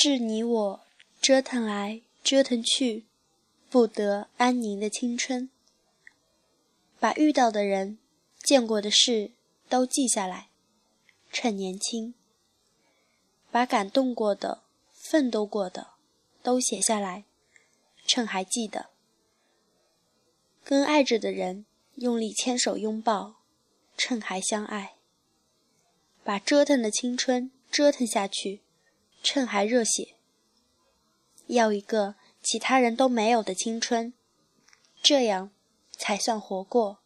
致你我折腾来折腾去，不得安宁的青春。把遇到的人、见过的事都记下来，趁年轻；把感动过的、奋斗过的都写下来，趁还记得。跟爱着的人用力牵手拥抱，趁还相爱。把折腾的青春折腾下去，趁还热血。要一个其他人都没有的青春，这样才算活过。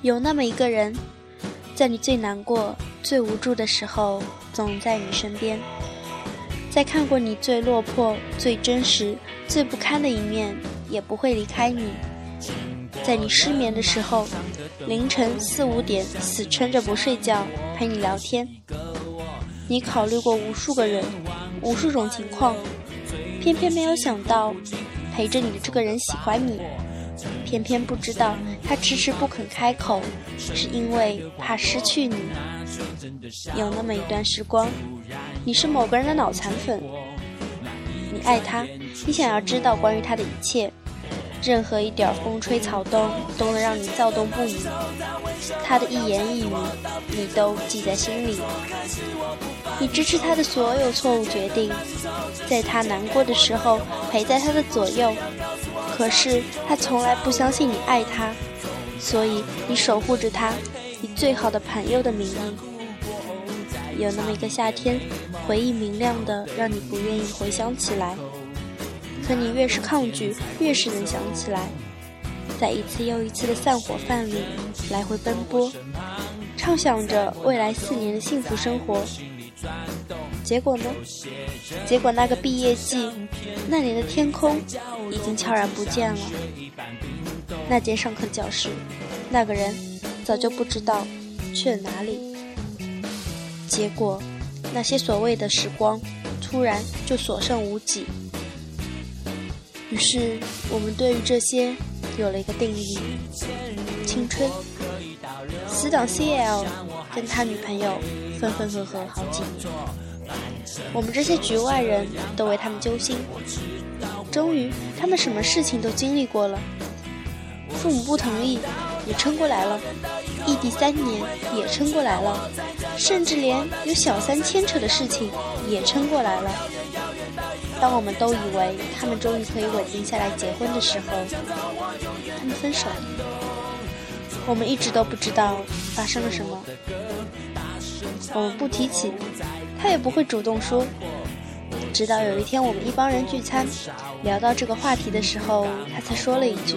有那么一个人，在你最难过、最无助的时候，总在你身边。在看过你最落魄、最真实、最不堪的一面，也不会离开你。在你失眠的时候，凌晨四五点死撑着不睡觉陪你聊天。你考虑过无数个人、无数种情况，偏偏没有想到陪着你的这个人喜欢你，偏偏不知道他迟迟不肯开口，是因为怕失去你。有那么一段时光。你是某个人的脑残粉，你爱他，你想要知道关于他的一切，任何一点风吹草动都能让你躁动不已。他的一言一语，你都记在心里。你支持他的所有错误决定，在他难过的时候陪在他的左右。可是他从来不相信你爱他，所以你守护着他，以最好的朋友的名义。有那么一个夏天，回忆明亮的，让你不愿意回想起来。可你越是抗拒，越是能想起来。在一次又一次的散伙饭里，来回奔波，畅想着未来四年的幸福生活。结果呢？结果那个毕业季，那年的天空已经悄然不见了。那间上课教室，那个人早就不知道去了哪里。结果，那些所谓的时光，突然就所剩无几。于是，我们对于这些有了一个定义：青春。死党 CL 跟他女朋友分分合合好几年，我们这些局外人都为他们揪心。终于，他们什么事情都经历过了，父母不同意，也撑过来了。异地三年也撑过来了，甚至连有小三牵扯的事情也撑过来了。当我们都以为他们终于可以稳定下来结婚的时候，他们分手了。我们一直都不知道发生了什么，我们不提起，他也不会主动说。直到有一天我们一帮人聚餐，聊到这个话题的时候，他才说了一句：“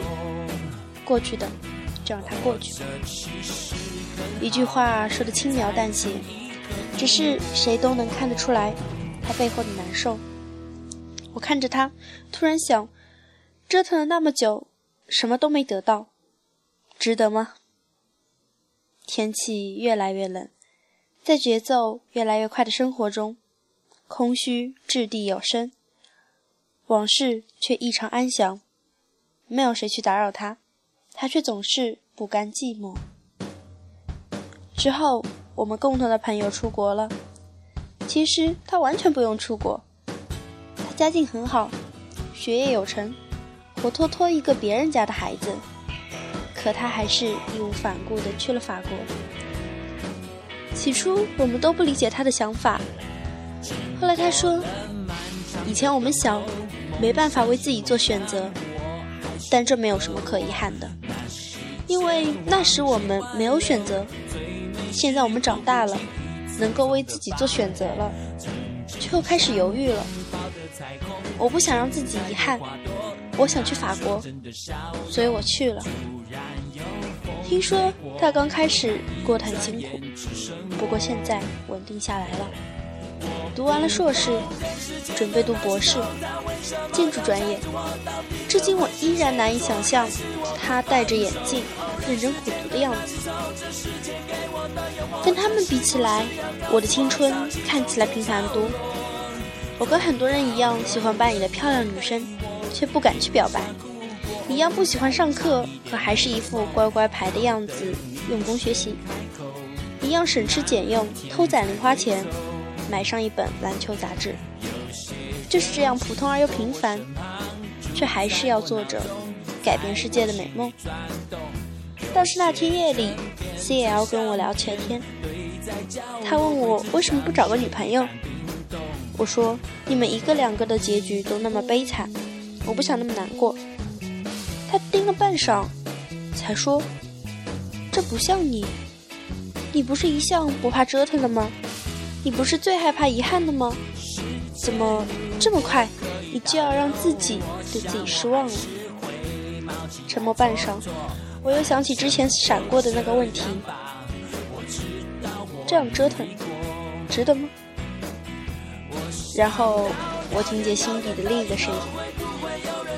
过去的。”就让它过去。一句话说的轻描淡写，只是谁都能看得出来他背后的难受。我看着他，突然想，折腾了那么久，什么都没得到，值得吗？天气越来越冷，在节奏越来越快的生活中，空虚掷地有声，往事却异常安详，没有谁去打扰他。他却总是不甘寂寞。之后，我们共同的朋友出国了。其实他完全不用出国，家境很好，学业有成，活脱脱一个别人家的孩子。可他还是义无反顾地去了法国。起初，我们都不理解他的想法。后来他说：“以前我们小，没办法为自己做选择。”但这没有什么可遗憾的，因为那时我们没有选择。现在我们长大了，能够为自己做选择了，却又开始犹豫了。我不想让自己遗憾，我想去法国，所以我去了。听说他刚开始过得很辛苦，不过现在稳定下来了。读完了硕士，准备读博士，建筑专业。至今我依然难以想象他戴着眼镜认真苦读的样子。跟他们比起来，我的青春看起来平凡多。我跟很多人一样，喜欢班里的漂亮女生，却不敢去表白，一样不喜欢上课，可还是一副乖乖牌的样子，用功学习；一样省吃俭用，偷攒零花钱，买上一本篮球杂志。就是这样普通而又平凡，却还是要做着改变世界的美梦。倒是那天夜里，C L 跟我聊起了天，他问我为什么不找个女朋友。我说：“你们一个两个的结局都那么悲惨，我不想那么难过。”他盯了半晌，才说：“这不像你，你不是一向不怕折腾的吗？你不是最害怕遗憾的吗？怎么这么快，你就要让自己对自己失望了？”沉默半晌，我又想起之前闪过的那个问题：这样折腾，值得吗？然后我听见心底的另一个声音：“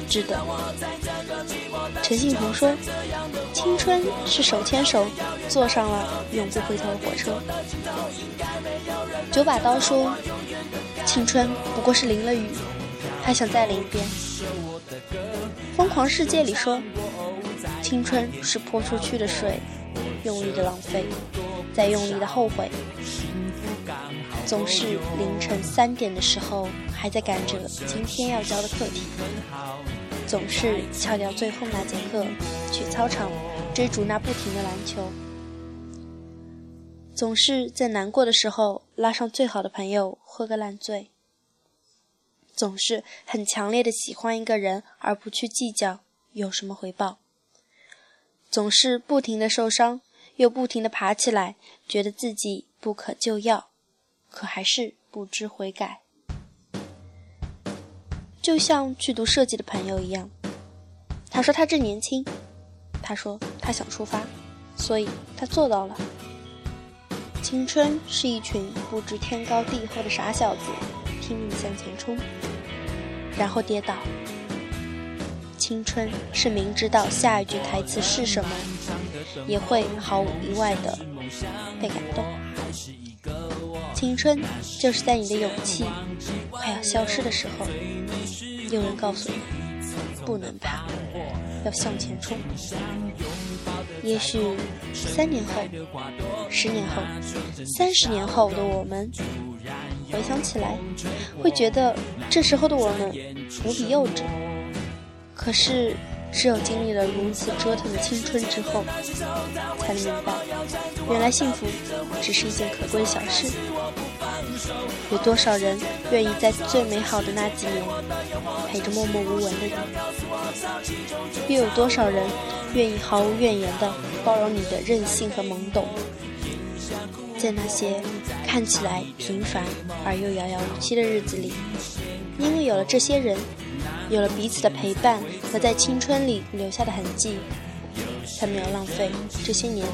值得。”陈信宏说：“青春是手牵手坐上了永不回头的火车。”九把刀说：“青春不过是淋了雨，还想再淋一遍。”疯狂世界里说：“青春是泼出去的水，用力的浪费，再用力的后悔。”总是凌晨三点的时候，还在赶着今天要交的课题；总是翘掉最后那节课，去操场追逐那不停的篮球；总是在难过的时候拉上最好的朋友喝个烂醉；总是很强烈的喜欢一个人而不去计较有什么回报；总是不停的受伤，又不停的爬起来，觉得自己不可救药。可还是不知悔改，就像去读设计的朋友一样。他说他正年轻，他说他想出发，所以他做到了。青春是一群不知天高地厚的傻小子，拼命向前冲，然后跌倒。青春是明知道下一句台词是什么，也会毫无意外的被感动。青春就是在你的勇气快要消失的时候，有人告诉你不能怕，要向前冲。也许三年后、十年后、三十年后的我们回想起来，会觉得这时候的我们无比幼稚。可是。只有经历了如此折腾的青春之后，才能明白，原来幸福只是一件可贵的小事。有多少人愿意在最美好的那几年陪着默默无闻的你？又有多少人愿意毫无怨言的包容你的任性和懵懂？在那些看起来平凡而又遥遥无期的日子里，因为有了这些人。有了彼此的陪伴和在青春里留下的痕迹，才没有浪费这些年。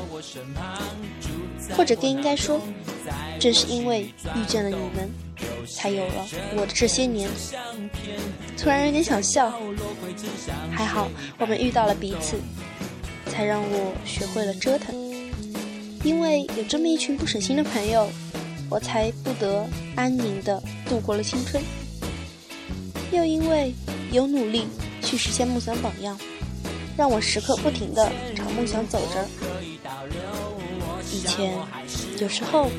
或者更应该说，正是因为遇见了你们，才有了我的这些年。突然有点想笑，还好我们遇到了彼此，才让我学会了折腾。因为有这么一群不省心的朋友，我才不得安宁地度过了青春。又因为。有努力去实现梦想榜样，让我时刻不停地朝梦想走着。以前有时候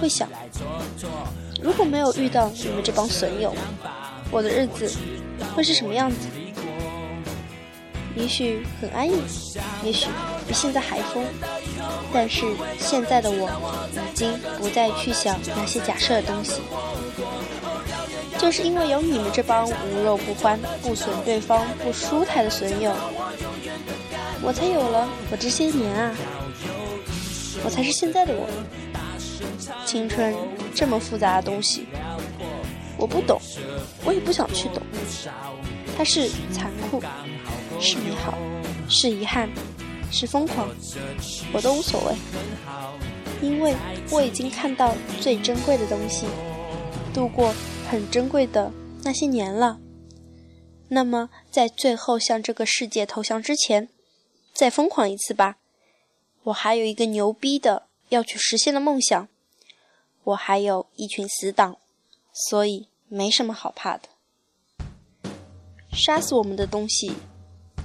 会想，如果没有遇到你们这帮损友，我的日子会是什么样子？也许很安逸，也许比现在还疯。但是现在的我已经不再去想那些假设的东西。就是因为有你们这帮无肉不欢、不损对方、不舒泰的损友，我才有了我这些年啊，我才是现在的我。青春这么复杂的东西，我不懂，我也不想去懂。它是残酷，是美好，是遗憾，是疯狂，我都无所谓，因为我已经看到最珍贵的东西，度过。很珍贵的那些年了，那么在最后向这个世界投降之前，再疯狂一次吧！我还有一个牛逼的要去实现的梦想，我还有一群死党，所以没什么好怕的。杀死我们的东西，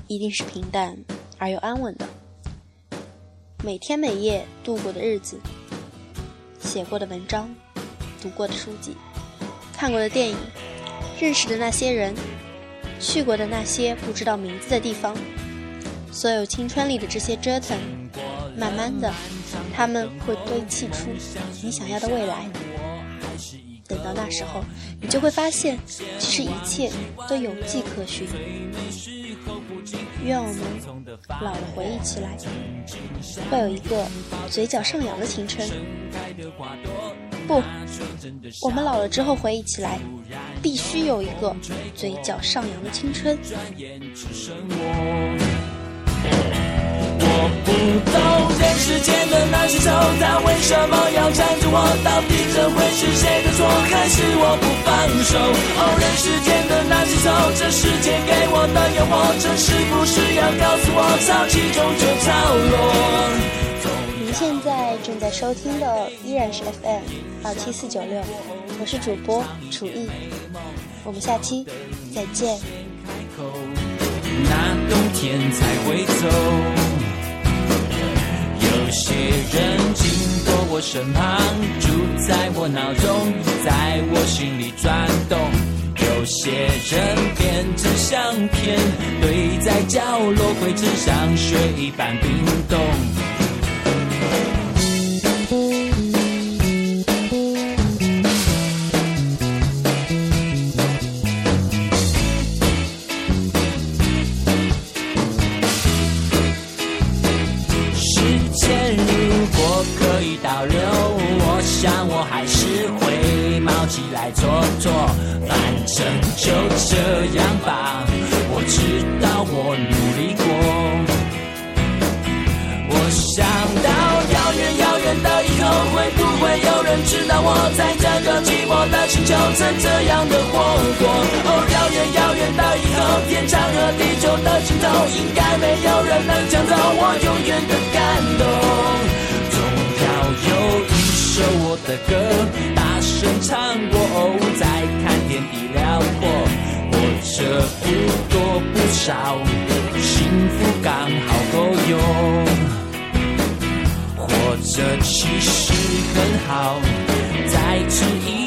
一定是平淡而又安稳的。每天每夜度过的日子，写过的文章，读过的书籍，看过的电影，认识的那些人，去过的那些不知道名字的地方，所有青春里的这些折腾，慢慢的，他们会堆砌出你想要的未来。等到那时候，你就会发现，其实一切都有迹可循。愿我们老了回忆起来，会有一个嘴角上扬的青春。不，我们老了之后回忆起来，必须有一个嘴角上扬的青春。我不懂人世间的那些愁，他为什么要缠着我？到底这会是谁的错，还是我不放手？哦，人世间的那些愁，这世界给我的诱惑，这是不是要告诉我，潮起终究潮落？您现在正在收听的依然是 FM 二七四九六，我是主播楚艺，我们下期再见。那冬天才会走。有些人经过我身旁，住在我脑中，在我心里转动。有些人变成相片，堆在角落灰尘像，雪一般冰冻。样吧。我知道我努力过。我想到遥远遥远的以后，会不会有人知道我在这个寂寞的星球曾这样的活过？哦，遥远遥远的以后，天长和地久的尽头，应该没有人能抢走我永远的感动。总要有一首我的歌。大声唱过，这不多不少，幸福刚好够用。活着其实很好，再吃一。